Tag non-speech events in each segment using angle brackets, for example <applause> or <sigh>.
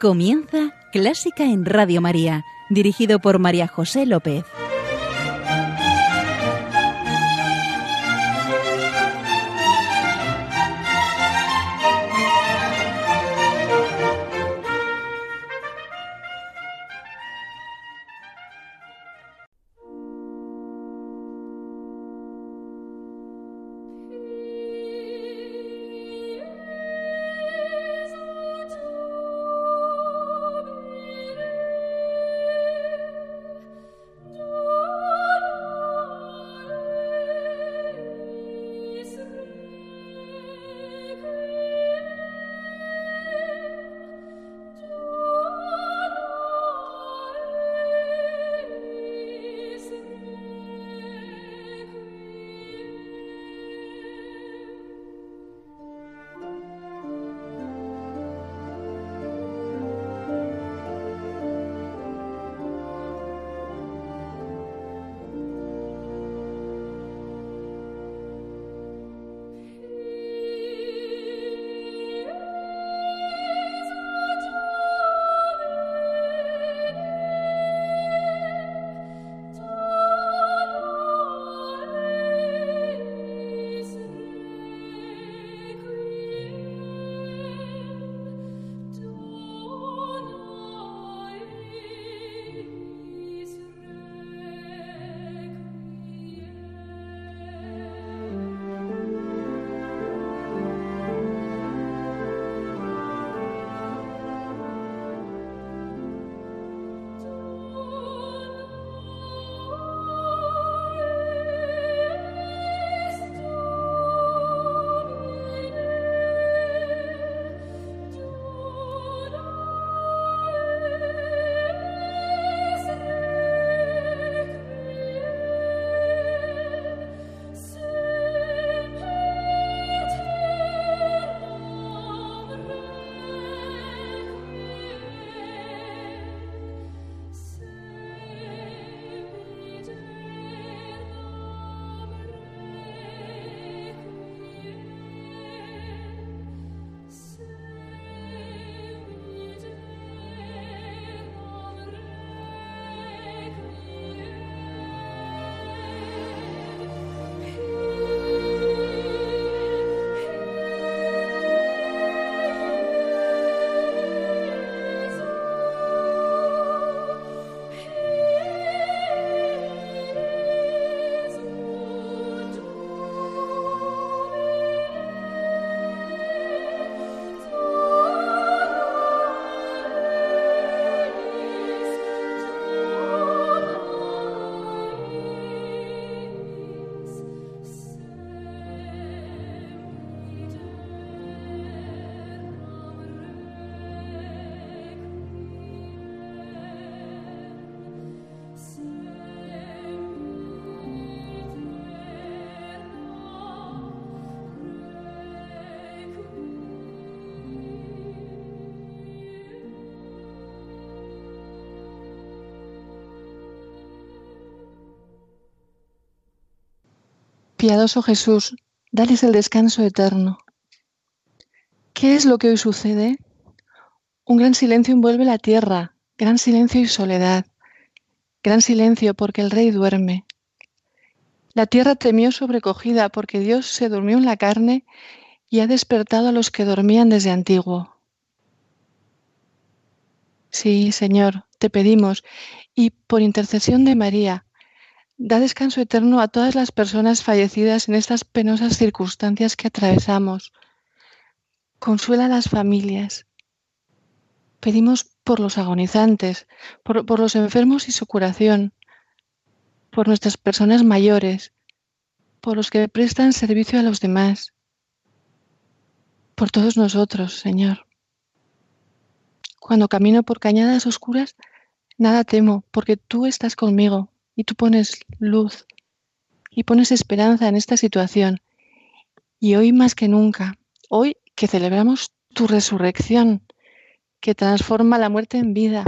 Comienza Clásica en Radio María, dirigido por María José López. Piadoso Jesús, dales el descanso eterno. ¿Qué es lo que hoy sucede? Un gran silencio envuelve la tierra, gran silencio y soledad, gran silencio porque el rey duerme. La tierra temió sobrecogida porque Dios se durmió en la carne y ha despertado a los que dormían desde antiguo. Sí, Señor, te pedimos, y por intercesión de María, Da descanso eterno a todas las personas fallecidas en estas penosas circunstancias que atravesamos. Consuela a las familias. Pedimos por los agonizantes, por, por, los enfermos y su curación, por nuestras personas mayores, por los que prestan servicio a los demás, por todos nosotros, Señor. Cuando camino por cañadas oscuras, nada temo, porque tú estás conmigo y tú pones luz y pones esperanza en esta situación. Y hoy más que nunca, hoy que celebramos tu resurrección, que transforma la muerte en vida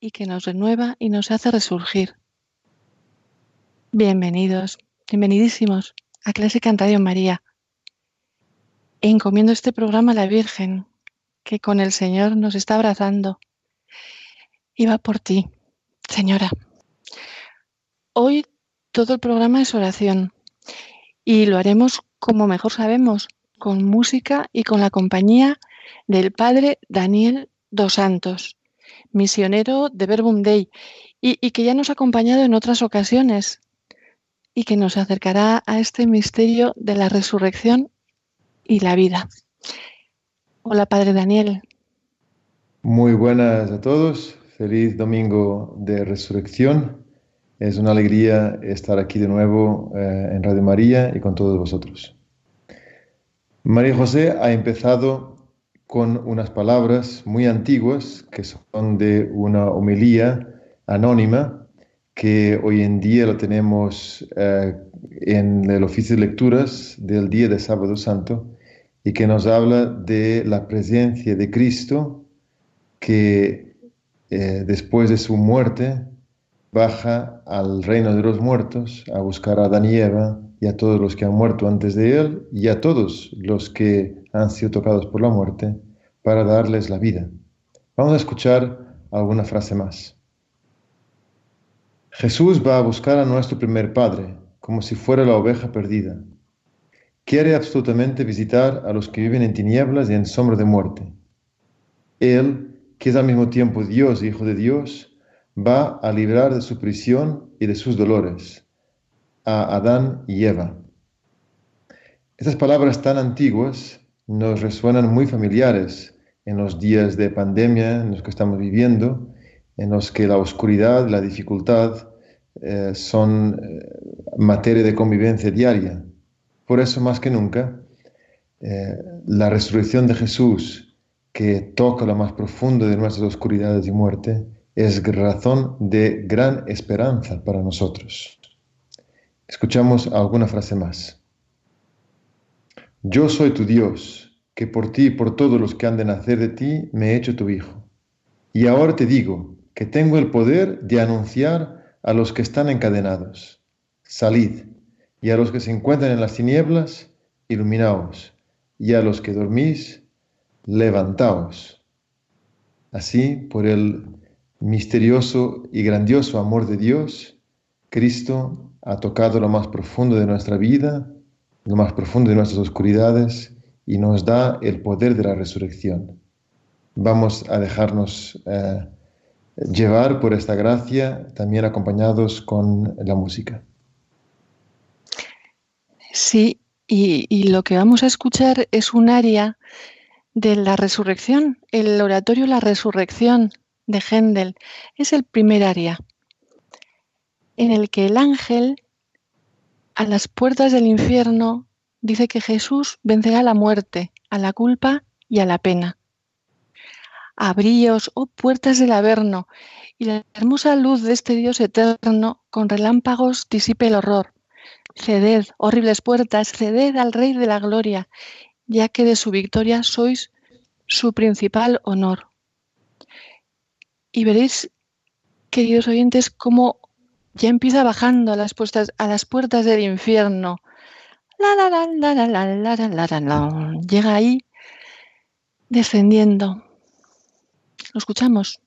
y que nos renueva y nos hace resurgir. Bienvenidos, bienvenidísimos a Clásica en Radio María. Encomiendo este programa a la Virgen, que con el Señor nos está abrazando. Y va por ti, señora. Hoy todo el programa es oración y lo haremos como mejor sabemos, con música y con la compañía del padre Daniel Dos Santos, misionero de Verbum Dei y, y que ya nos ha acompañado en otras ocasiones y que nos acercará a este misterio de la resurrección y la vida. Hola, Padre Daniel. Muy buenas a todos. Feliz domingo de resurrección. Es una alegría estar aquí de nuevo eh, en Radio María y con todos vosotros. María José ha empezado con unas palabras muy antiguas que son de una homilía anónima que hoy en día la tenemos eh, en el oficio de lecturas del día de Sábado Santo y que nos habla de la presencia de Cristo que eh, después de su muerte baja al reino de los muertos a buscar a Adán y Eva y a todos los que han muerto antes de él y a todos los que han sido tocados por la muerte para darles la vida. Vamos a escuchar alguna frase más. Jesús va a buscar a nuestro primer Padre, como si fuera la oveja perdida. Quiere absolutamente visitar a los que viven en tinieblas y en sombra de muerte. Él, que es al mismo tiempo Dios y Hijo de Dios, va a librar de su prisión y de sus dolores a Adán y Eva. Estas palabras tan antiguas nos resuenan muy familiares en los días de pandemia en los que estamos viviendo en los que la oscuridad, la dificultad eh, son eh, materia de convivencia diaria. Por eso, más que nunca, eh, la resurrección de Jesús, que toca lo más profundo de nuestras oscuridades y muerte, es razón de gran esperanza para nosotros. Escuchamos alguna frase más. Yo soy tu Dios, que por ti y por todos los que han de nacer de ti me he hecho tu Hijo. Y ahora te digo, que tengo el poder de anunciar a los que están encadenados, salid, y a los que se encuentran en las tinieblas, iluminaos, y a los que dormís, levantaos. Así, por el misterioso y grandioso amor de Dios, Cristo ha tocado lo más profundo de nuestra vida, lo más profundo de nuestras oscuridades, y nos da el poder de la resurrección. Vamos a dejarnos eh, llevar por esta gracia, también acompañados con la música. Sí, y, lo que vamos a escuchar es un aria de la resurrección, el oratorio La Resurrección de Händel. Es el primer aria en el que el ángel a las puertas del infierno dice que Jesús vencerá la muerte, a la culpa y a la pena. Abríos, oh puertas del Averno, y la hermosa luz de este Dios eterno con relámpagos disipe el horror. Ceded, horribles puertas, ceded al Rey de la Gloria, ya que de su victoria sois su principal honor. Y veréis, queridos oyentes, cómo ya empieza bajando a las, puertas, a las puertas del infierno. La, la, la, la, la, la, la, la, la. Llega ahí descendiendo lo escuchamos.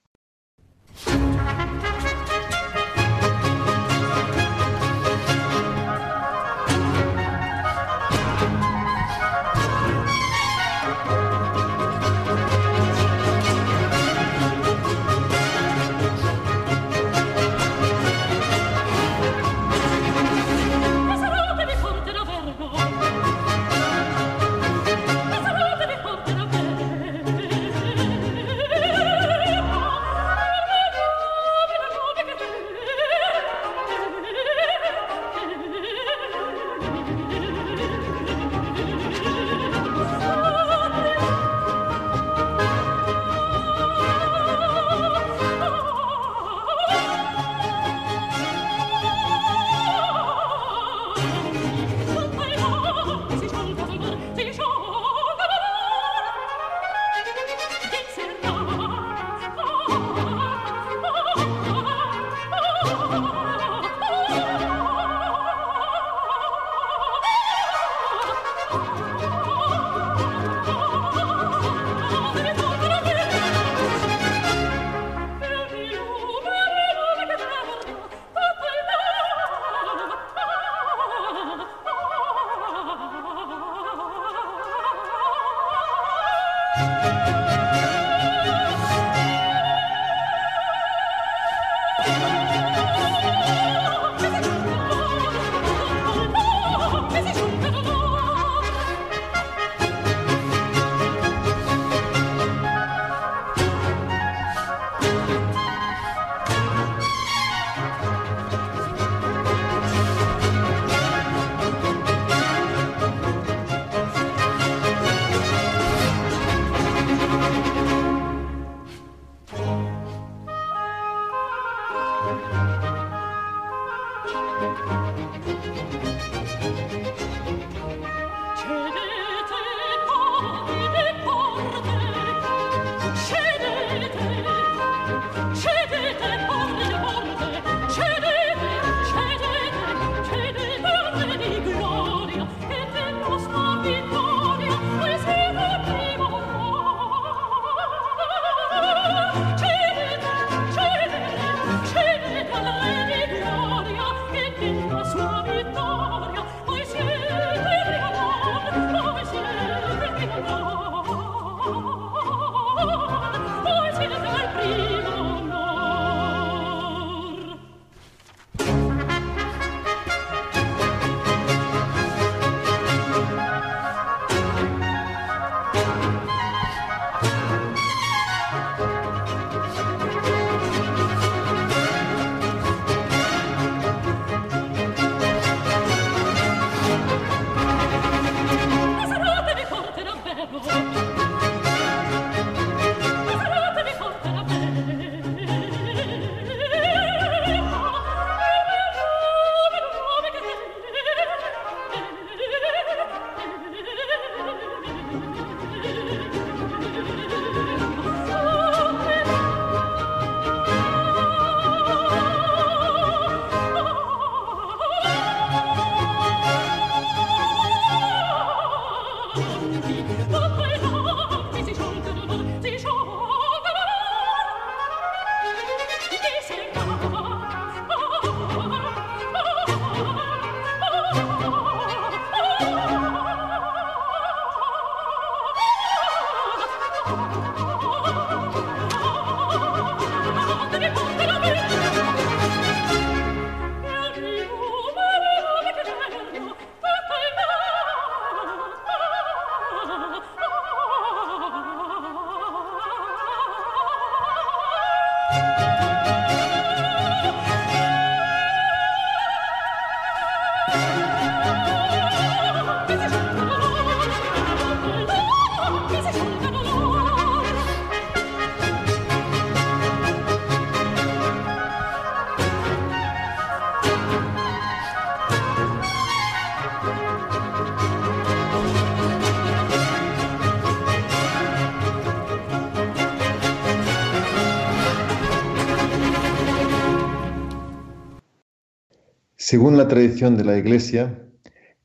Según la tradición de la Iglesia,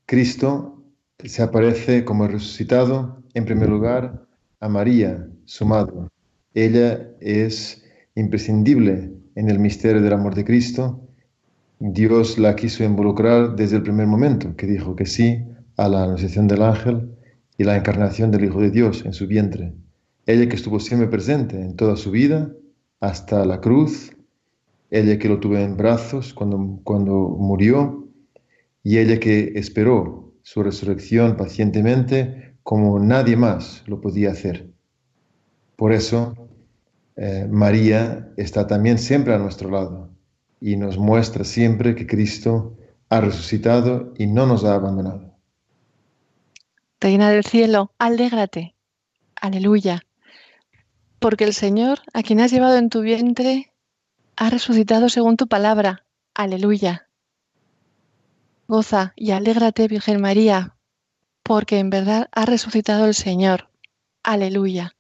Cristo se aparece como resucitado, en primer lugar, a María, su madre. Ella es imprescindible en el misterio del amor de Cristo. Dios la quiso involucrar desde el primer momento, que dijo que sí a la anunciación del ángel y la encarnación del Hijo de Dios en su vientre. Ella que estuvo siempre presente en toda su vida, hasta la cruz, ella que lo tuvo en brazos cuando, cuando murió y ella que esperó su resurrección pacientemente como nadie más lo podía hacer. Por eso eh, María está también siempre a nuestro lado y nos muestra siempre que Cristo ha resucitado y no nos ha abandonado. Reina del cielo, alégrate. Aleluya. Porque el Señor, a quien has llevado en tu vientre, ha resucitado según tu palabra. Aleluya. Goza y alégrate, Virgen María, porque en verdad ha resucitado el Señor. Aleluya.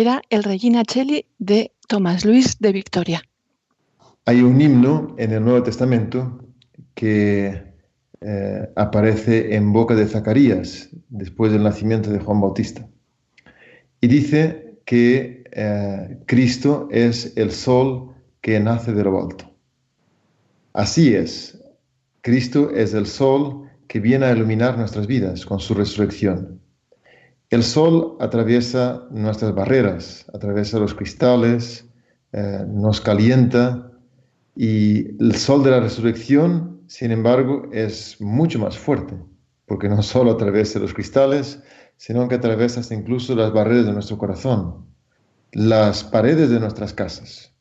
Era el Regina Cheli de Tomás Luis de Victoria. Hay un himno en el Nuevo Testamento que eh, aparece en boca de Zacarías después del nacimiento de Juan Bautista. Y dice que eh, Cristo es el sol que nace de lo alto. Así es, Cristo es el sol que viene a iluminar nuestras vidas con su resurrección. El sol atraviesa nuestras barreras, atraviesa los cristales, eh, nos calienta y el sol de la resurrección, sin embargo, es mucho más fuerte, porque no solo atraviesa los cristales, sino que atraviesa incluso las barreras de nuestro corazón, las paredes de nuestras casas.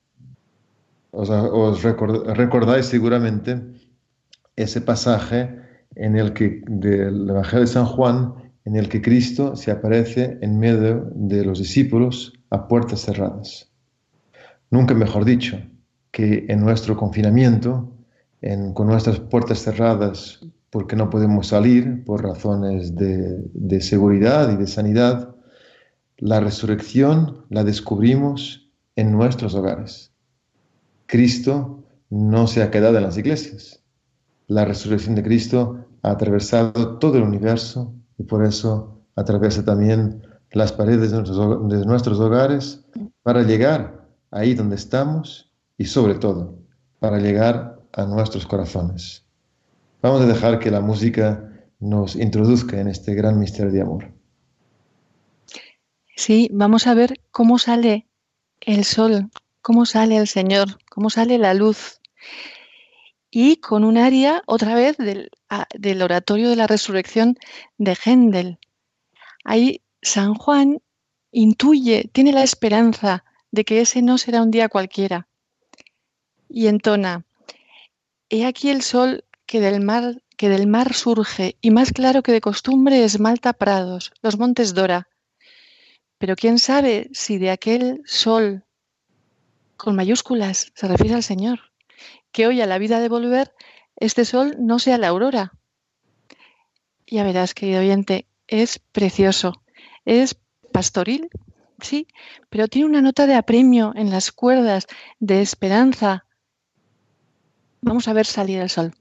Os, recordáis seguramente ese pasaje en el que del Evangelio de San Juan, en el que Cristo se aparece en medio de los discípulos a puertas cerradas. Nunca mejor dicho, que en nuestro confinamiento, con nuestras puertas cerradas porque no podemos salir por razones de, de seguridad y de sanidad, la resurrección la descubrimos en nuestros hogares. Cristo no se ha quedado en las iglesias. La resurrección de Cristo ha atravesado todo el universo y por eso atraviesa también las paredes de nuestros, hogares para llegar ahí donde estamos y sobre todo para llegar a nuestros corazones. Vamos a dejar que la música nos introduzca en este gran misterio de amor. Sí, vamos a ver cómo sale el sol, cómo sale el Señor, cómo sale la luz. Y con un aria otra vez del, del oratorio de la resurrección de Händel. Ahí San Juan intuye, tiene la esperanza de que ese no será un día cualquiera. Y entona, he aquí el sol que del mar que del mar surge y más claro que de costumbre esmalta prados, los montes Dora. Pero quién sabe si de aquel sol con mayúsculas se refiere al Señor, que hoy a la vida de volver este sol no sea la aurora. Ya verás, querido oyente, es precioso, es pastoril, sí, pero tiene una nota de apremio en las cuerdas, de esperanza. Vamos a ver salir el sol.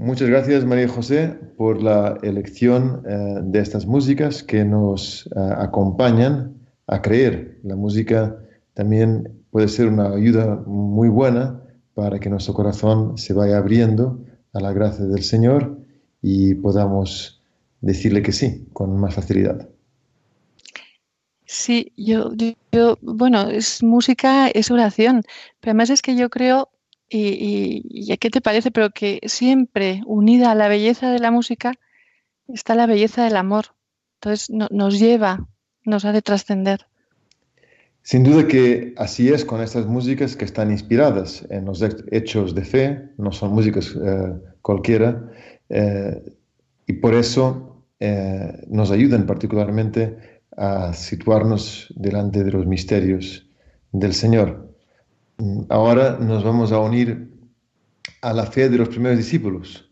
Muchas gracias, María José, por la elección eh, de estas músicas que nos eh, acompañan a creer. La música también puede ser una ayuda muy buena para que nuestro corazón se vaya abriendo a la gracia del Señor y podamos decirle que sí con más facilidad. Sí, yo, yo, bueno, es música, es oración, pero además es que yo creo y, a qué te parece, pero que siempre unida a la belleza de la música está la belleza del amor. Entonces nos lleva, nos hace trascender. Sin duda que así es con estas músicas que están inspiradas en los hechos de fe, no son músicas eh, cualquiera, eh, y por eso eh, nos ayudan particularmente a situarnos delante de los misterios del Señor. Ahora nos vamos a unir a la fe de los primeros discípulos.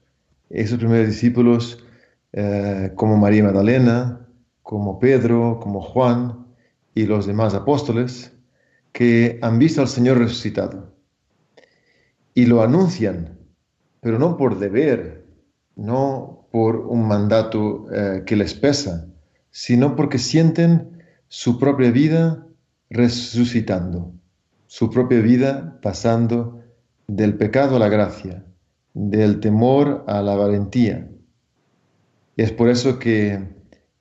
Esos primeros discípulos, eh, como María Magdalena, como Pedro, como Juan y los demás apóstoles, que han visto al Señor resucitado. Y lo anuncian, pero no por deber, no por un mandato eh, que les pesa, sino porque sienten su propia vida resucitando su propia vida pasando del pecado a la gracia, del temor a la valentía. es por eso que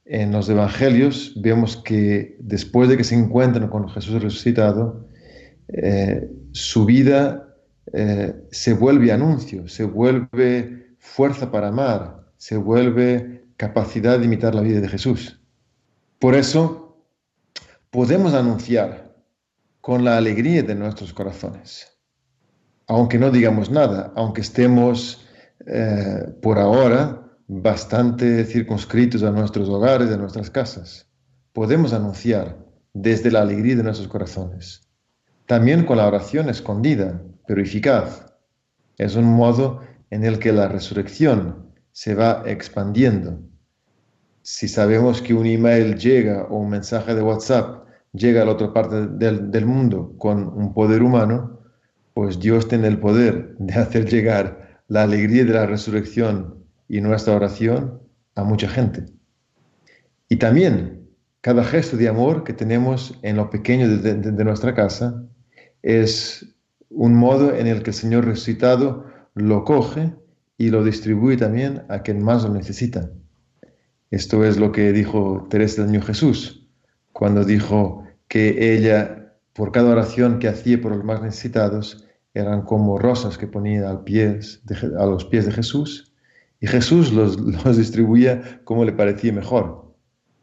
en los evangelios vemos que después de que se encuentran con Jesús resucitado, eh, su vida eh, se vuelve anuncio, se vuelve fuerza para amar, se vuelve capacidad de imitar la vida de Jesús. Por eso podemos anunciar con la alegría de nuestros corazones. Aunque no digamos nada, aunque estemos eh, por ahora bastante circunscritos a nuestros hogares, a nuestras casas, podemos anunciar desde la alegría de nuestros corazones. También con la oración escondida, pero eficaz. Es un modo en el que la resurrección se va expandiendo. Si sabemos que un email llega o un mensaje de WhatsApp llega a la otra parte del, mundo con un poder humano, pues Dios tiene el poder de hacer llegar la alegría de la resurrección y nuestra oración a mucha gente. Y también cada gesto de amor que tenemos en lo pequeño de, nuestra casa es un modo en el que el Señor resucitado lo coge y lo distribuye también a quien más lo necesita. Esto es lo que dijo Teresa del Niño Jesús cuando dijo, que ella, por cada oración que hacía por los más necesitados, eran como rosas que ponía a los pies de Jesús y Jesús <laughs> los, distribuía como le parecía mejor.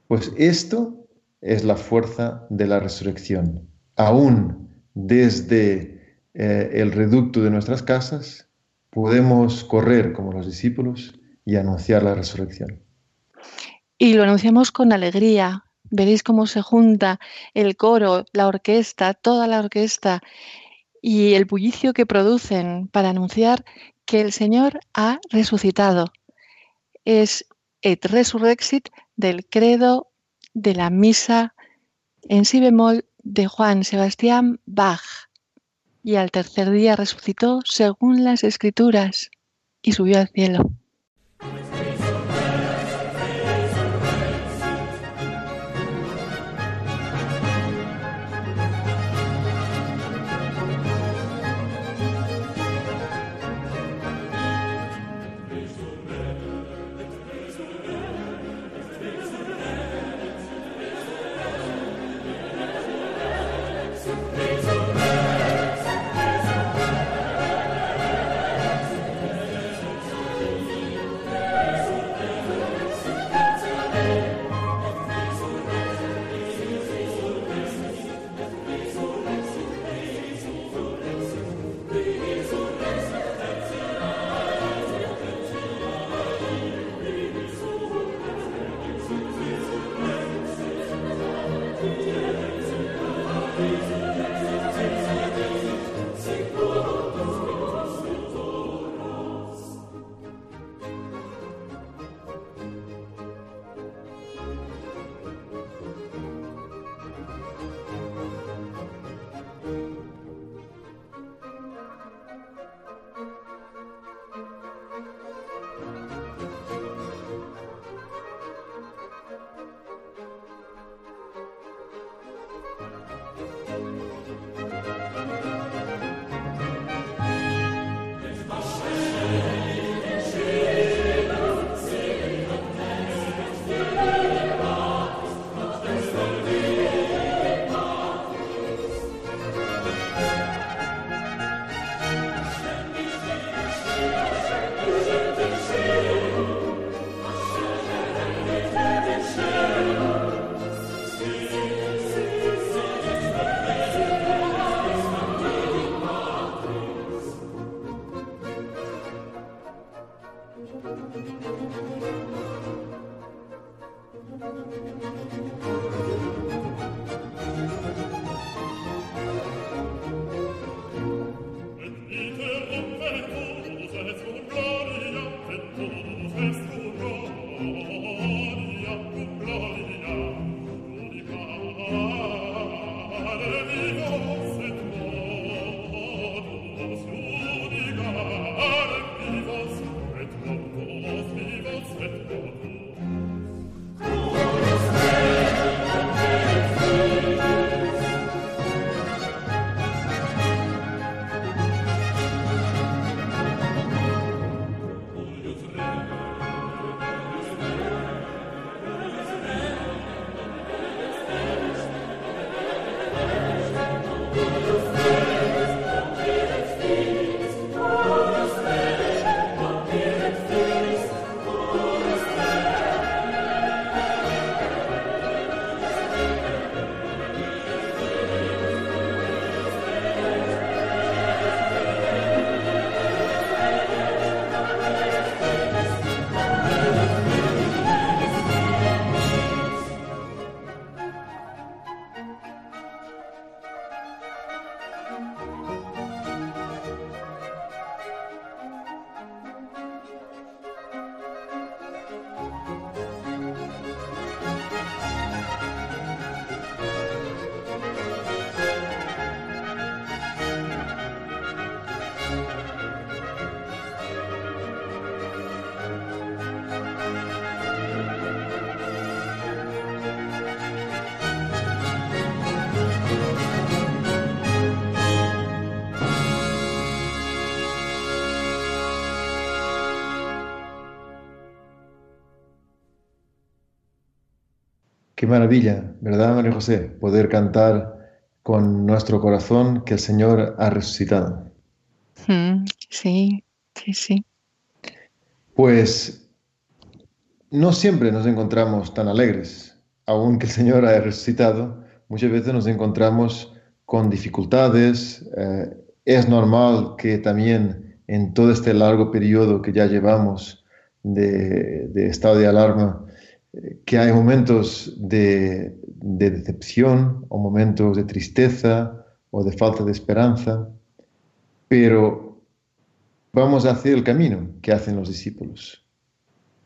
Pues esto es la fuerza de la resurrección. Aún desde eh, el reducto de nuestras casas podemos correr como los discípulos y anunciar la resurrección. Y lo anunciamos con alegría, Veréis cómo se junta el coro, la orquesta, toda la orquesta y el bullicio que producen para anunciar que el Señor ha resucitado. Es et resurrexit del credo de la misa en si bemol de Juan Sebastián Bach. Y al tercer día resucitó según las escrituras y subió al cielo. Maravilla, ¿verdad, María José? Poder cantar con nuestro corazón que el Señor ha resucitado. Mm, sí, sí, sí. Pues no siempre nos encontramos tan alegres. Aunque el Señor haya resucitado, muchas veces nos encontramos con dificultades. Eh, es normal que también en todo este largo periodo que ya llevamos de, de estado de alarma, que hay momentos de, decepción o momentos de tristeza o de falta de esperanza, pero vamos a hacer el camino que hacen los discípulos.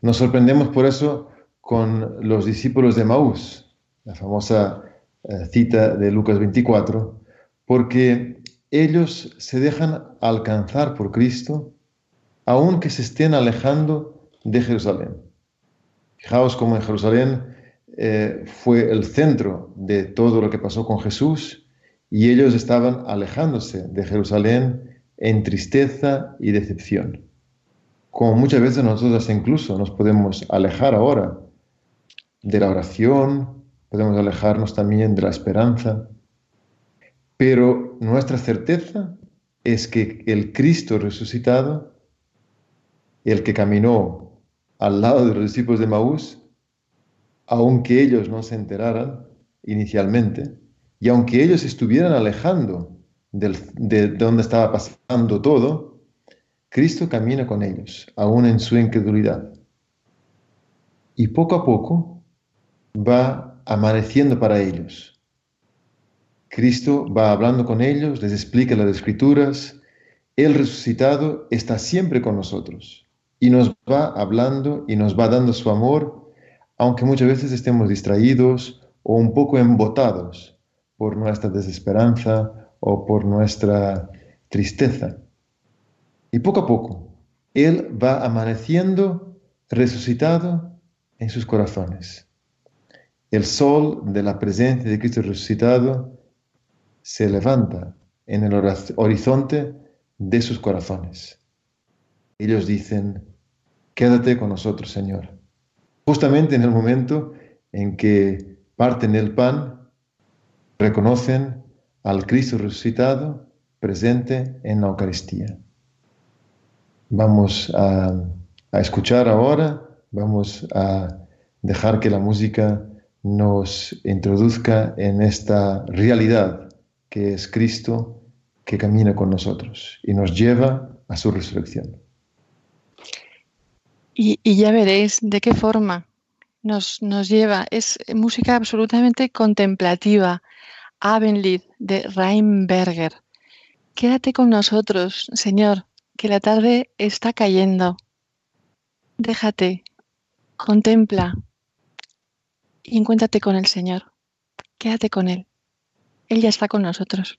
Nos sorprendemos por eso con los discípulos de Maús, la famosa eh, cita de Lucas 24, porque ellos se dejan alcanzar por Cristo aunque se estén alejando de Jerusalén. Fijaos cómo en Jerusalén eh, fue el centro de todo lo que pasó con Jesús y ellos estaban alejándose de Jerusalén en tristeza y decepción. Como muchas veces nosotros incluso nos podemos alejar ahora de la oración, podemos alejarnos también de la esperanza, pero nuestra certeza es que el Cristo resucitado, el que caminó al lado de los discípulos de Maús, aunque ellos no se enteraran inicialmente, y aunque ellos estuvieran alejando de donde estaba pasando todo, Cristo camina con ellos, aún en su incredulidad. Y poco a poco va amaneciendo para ellos. Cristo va hablando con ellos, les explica las escrituras. El resucitado está siempre con nosotros y nos va hablando y nos va dando su amor, aunque muchas veces estemos distraídos o un poco embotados por nuestra desesperanza o por nuestra tristeza. Y poco a poco, Él va amaneciendo resucitado en sus corazones. El sol de la presencia de Cristo resucitado se levanta en el horizonte de sus corazones. Ellos dicen, quédate con nosotros, Señor. Justamente en el momento en que parten el pan, reconocen al Cristo resucitado presente en la Eucaristía. Vamos a, a escuchar ahora, vamos a dejar que la música nos introduzca en esta realidad que es Cristo que camina con nosotros y nos lleva a su resurrección. Y, ya veréis de qué forma nos, nos, lleva. Es música absolutamente contemplativa. Abendlied de Reinberger. Quédate con nosotros, Señor, que la tarde está cayendo. Déjate, contempla y encuéntrate con el Señor. Quédate con Él. Él ya está con nosotros.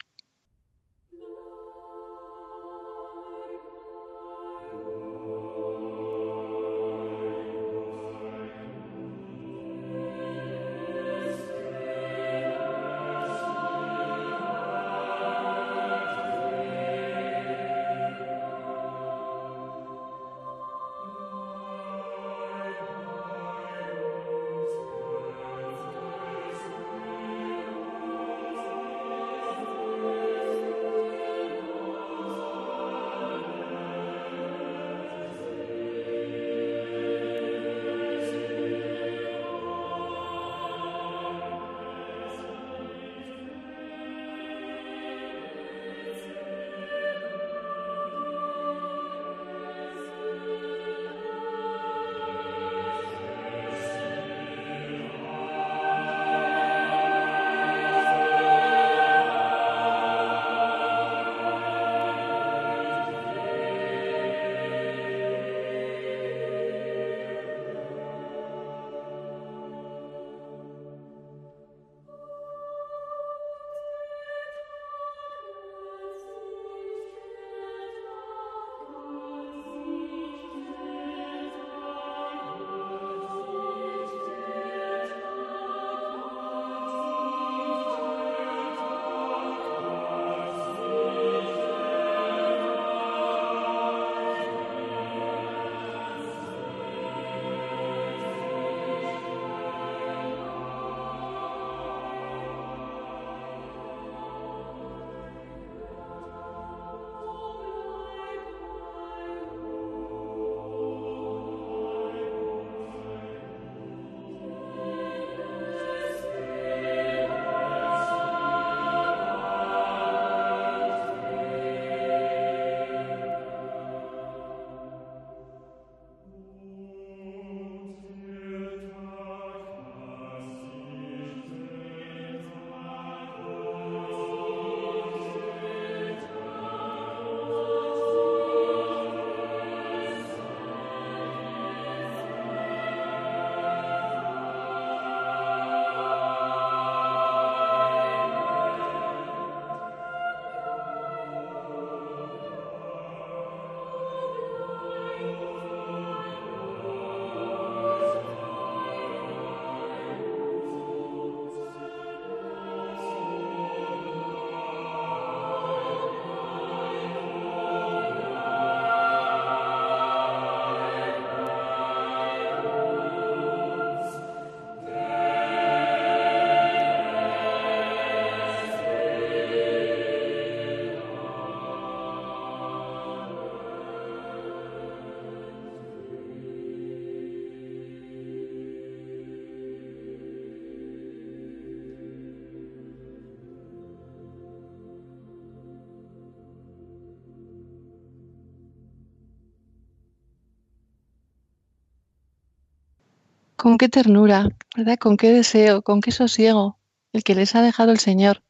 Con qué ternura, ¿verdad? Con qué deseo, con qué sosiego el que les ha dejado el Señor.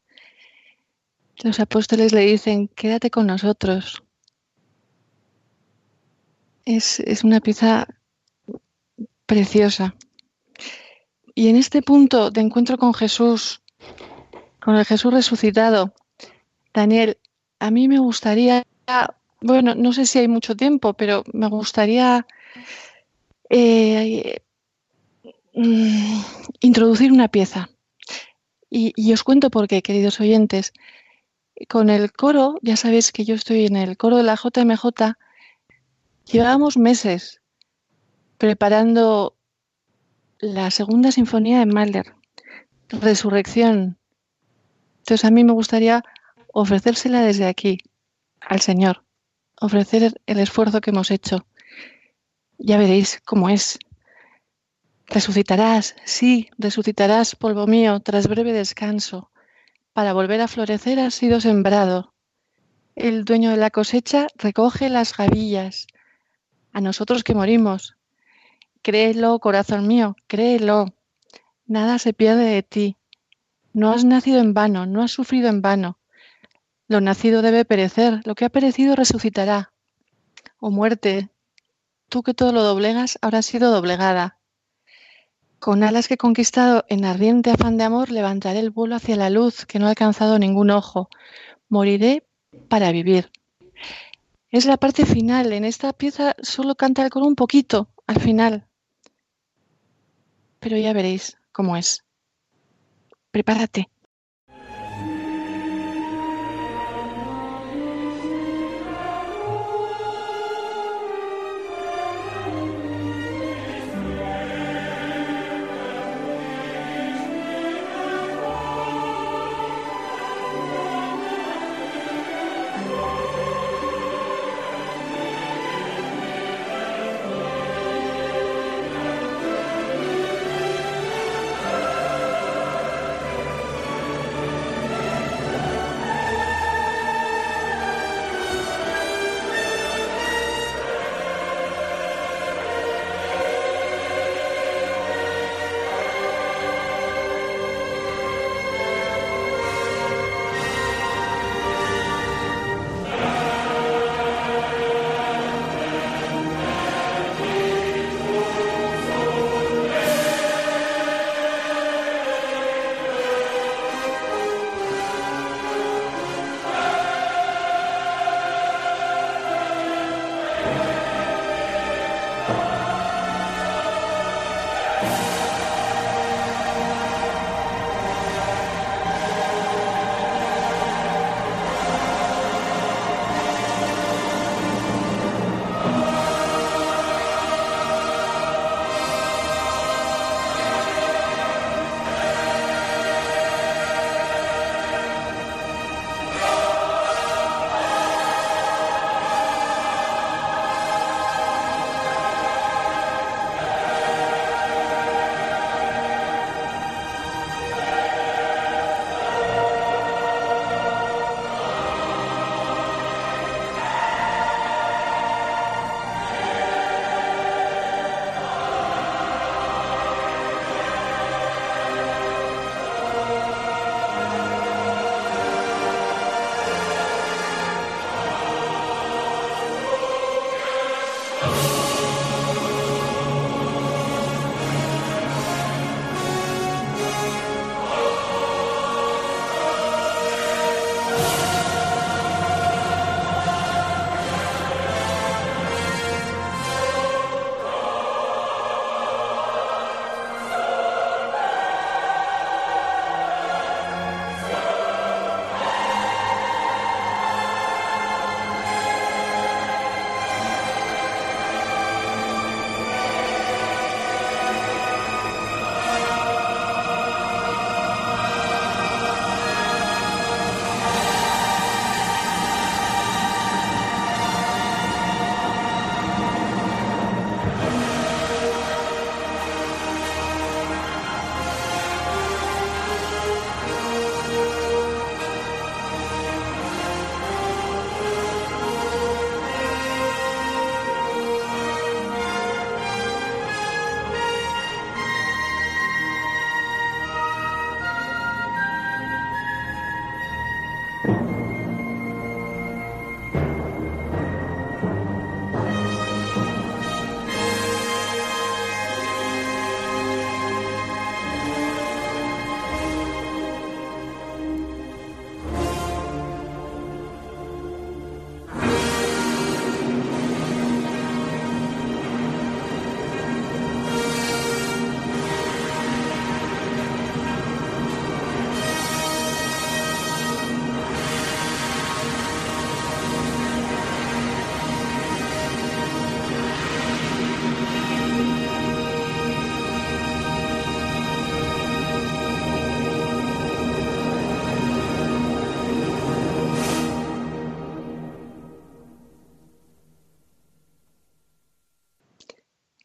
Los apóstoles le dicen, quédate con nosotros. Es, es una pieza preciosa. Y en este punto de encuentro con Jesús, con el Jesús resucitado, Daniel, a mí me gustaría, bueno, no sé si hay mucho tiempo, pero me gustaría eh, mm, introducir una pieza. Y, y, os cuento por qué, queridos oyentes. Con el coro, ya sabéis que yo estoy en el coro de la JMJ, llevábamos meses preparando la segunda sinfonía de Mahler, Resurrección. Entonces a mí me gustaría ofrecérsela desde aquí al Señor, ofrecer el esfuerzo que hemos hecho. Ya veréis cómo es. Resucitarás, sí, resucitarás, polvo mío, tras breve descanso. Para volver a florecer has sido sembrado. El dueño de la cosecha recoge las gavillas. A nosotros que morimos. Créelo, corazón mío, créelo. Nada se pierde de ti. No has nacido en vano, no has sufrido en vano. Lo nacido debe perecer, lo que ha perecido resucitará. Oh muerte, tú que todo lo doblegas, has sido doblegada. Con alas que he conquistado en ardiente afán de amor, levantaré el vuelo hacia la luz que no ha alcanzado ningún ojo. Moriré para vivir. Es la parte final. En esta pieza solo canta el coro un poquito, al final. Pero ya veréis cómo es. Prepárate.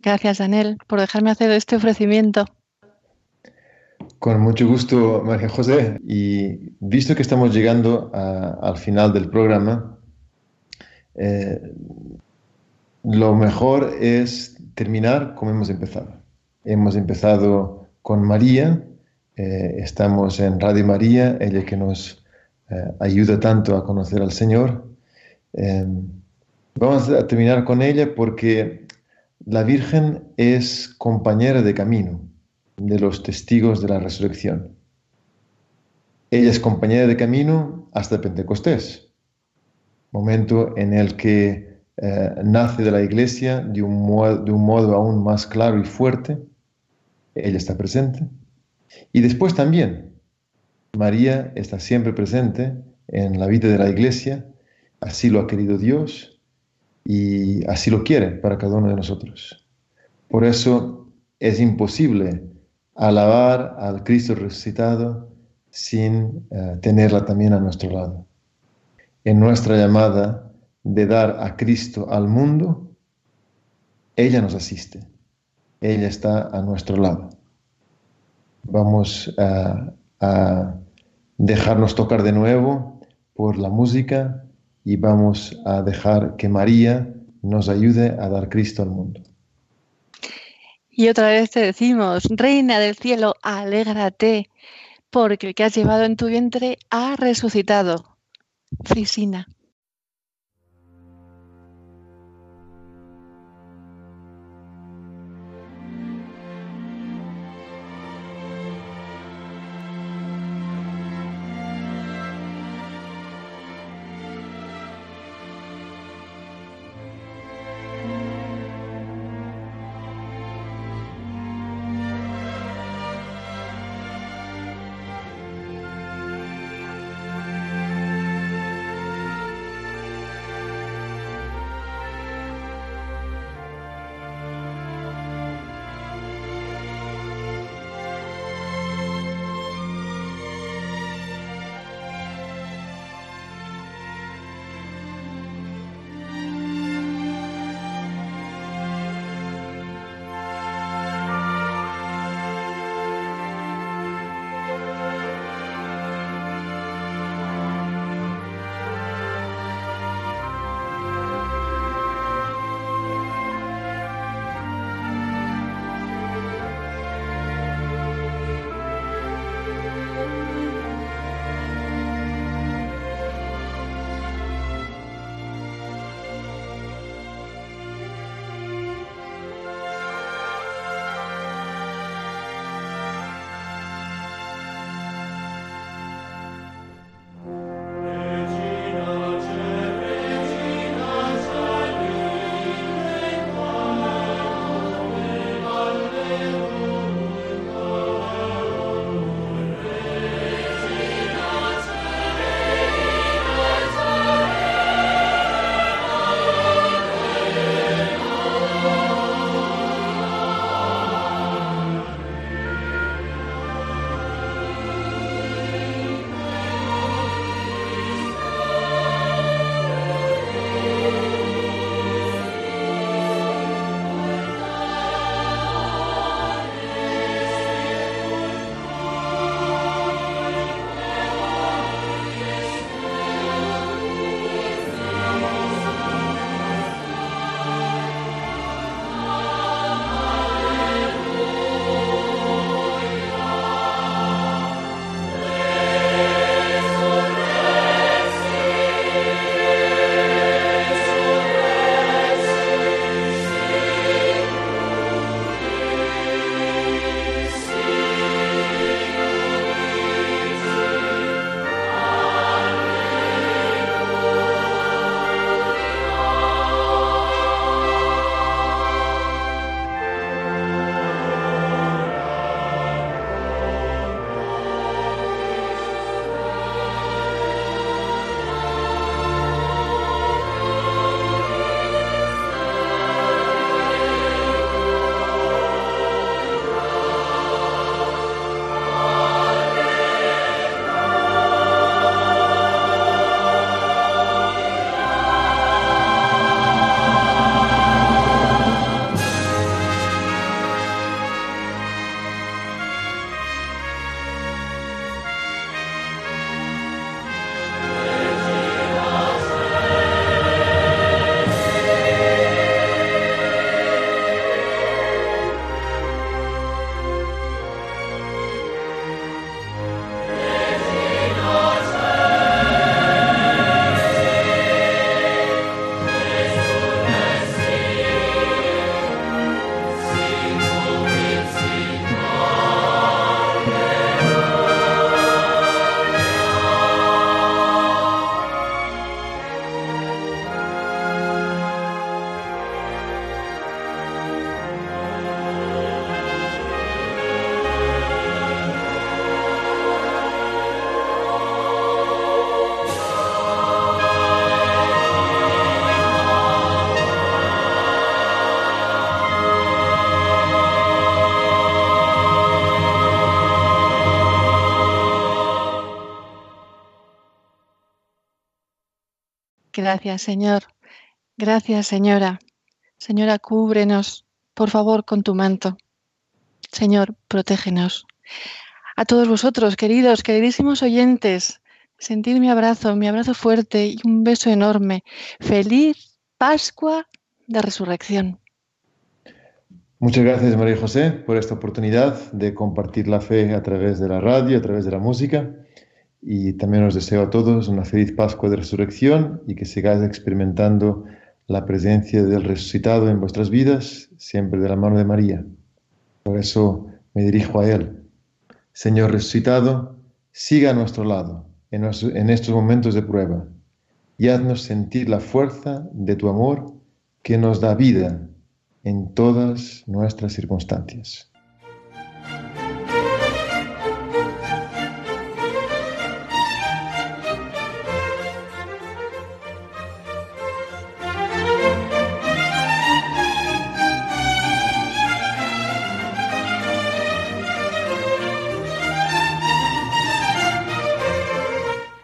Gracias, Daniel, por dejarme hacer este ofrecimiento. Con mucho gusto, María José. Y visto que estamos llegando al final del programa, eh, lo mejor es terminar como hemos empezado. Hemos empezado con María, eh, estamos en Radio María, ella que nos eh, ayuda tanto a conocer al Señor. vamos a terminar con ella porque la Virgen es compañera de camino de los testigos de la resurrección. Ella es compañera de camino hasta Pentecostés, momento en el que eh, nace de la iglesia de un, modo, de un modo aún más claro y fuerte. Ella está presente. Y después también, María está siempre presente en la vida de la iglesia, así lo ha querido Dios y así lo quiere para cada uno de nosotros. Por eso es imposible alabar al Cristo resucitado sin eh, tenerla también a nuestro lado. En nuestra llamada de dar a Cristo al mundo, ella nos asiste, ella está a nuestro lado. Vamos a, a dejarnos tocar de nuevo por la música y vamos a dejar que María nos ayude a dar Cristo al mundo. Y otra vez te decimos, Reina del cielo, alégrate, porque el que has llevado en tu vientre ha resucitado. Frisina. Gracias, Señor. Gracias, Señora. Señora, cúbrenos, por favor, con tu manto. Señor, protégenos. A todos vosotros, queridos, queridísimos oyentes, sentir mi abrazo, mi abrazo fuerte y un beso enorme. Feliz Pascua de Resurrección. Muchas gracias, María José, por esta oportunidad de compartir la fe a través de la radio, a través de la música. Y también os deseo a todos una feliz Pascua de Resurrección y que sigáis experimentando la presencia del resucitado en vuestras vidas, siempre de la mano de María. Por eso me dirijo a Él. Señor resucitado, siga a nuestro lado en, en estos momentos de prueba y haznos sentir la fuerza de tu amor que nos da vida en todas nuestras circunstancias.